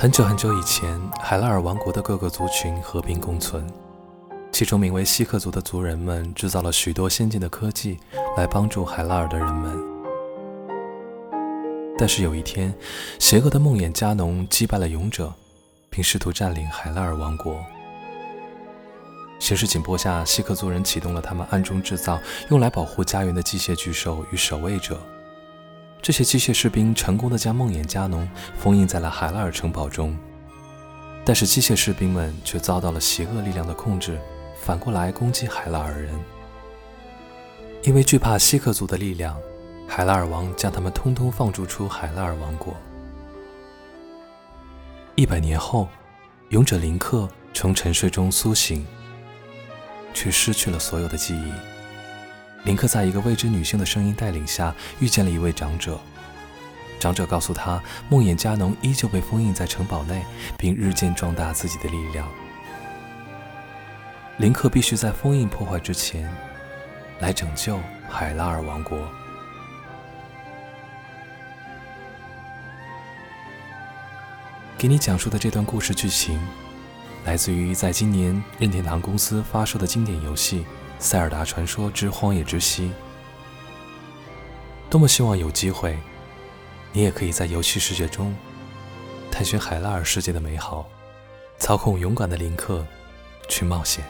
很久很久以前，海拉尔王国的各个族群和平共存，其中名为希克族的族人们制造了许多先进的科技来帮助海拉尔的人们。但是有一天，邪恶的梦魇加农击败了勇者，并试图占领海拉尔王国。形势紧迫下，希克族人启动了他们暗中制造用来保护家园的机械巨兽与守卫者。这些机械士兵成功地将梦魇加农封印在了海拉尔城堡中，但是机械士兵们却遭到了邪恶力量的控制，反过来攻击海拉尔人。因为惧怕希克族的力量，海拉尔王将他们通通放逐出海拉尔王国。一百年后，勇者林克从沉睡中苏醒，却失去了所有的记忆。林克在一个未知女性的声音带领下遇见了一位长者，长者告诉他，梦魇加农依旧被封印在城堡内，并日渐壮大自己的力量。林克必须在封印破坏之前，来拯救海拉尔王国。给你讲述的这段故事剧情，来自于在今年任天堂公司发售的经典游戏。《塞尔达传说之荒野之息》，多么希望有机会，你也可以在游戏世界中探寻海拉尔世界的美好，操控勇敢的林克去冒险。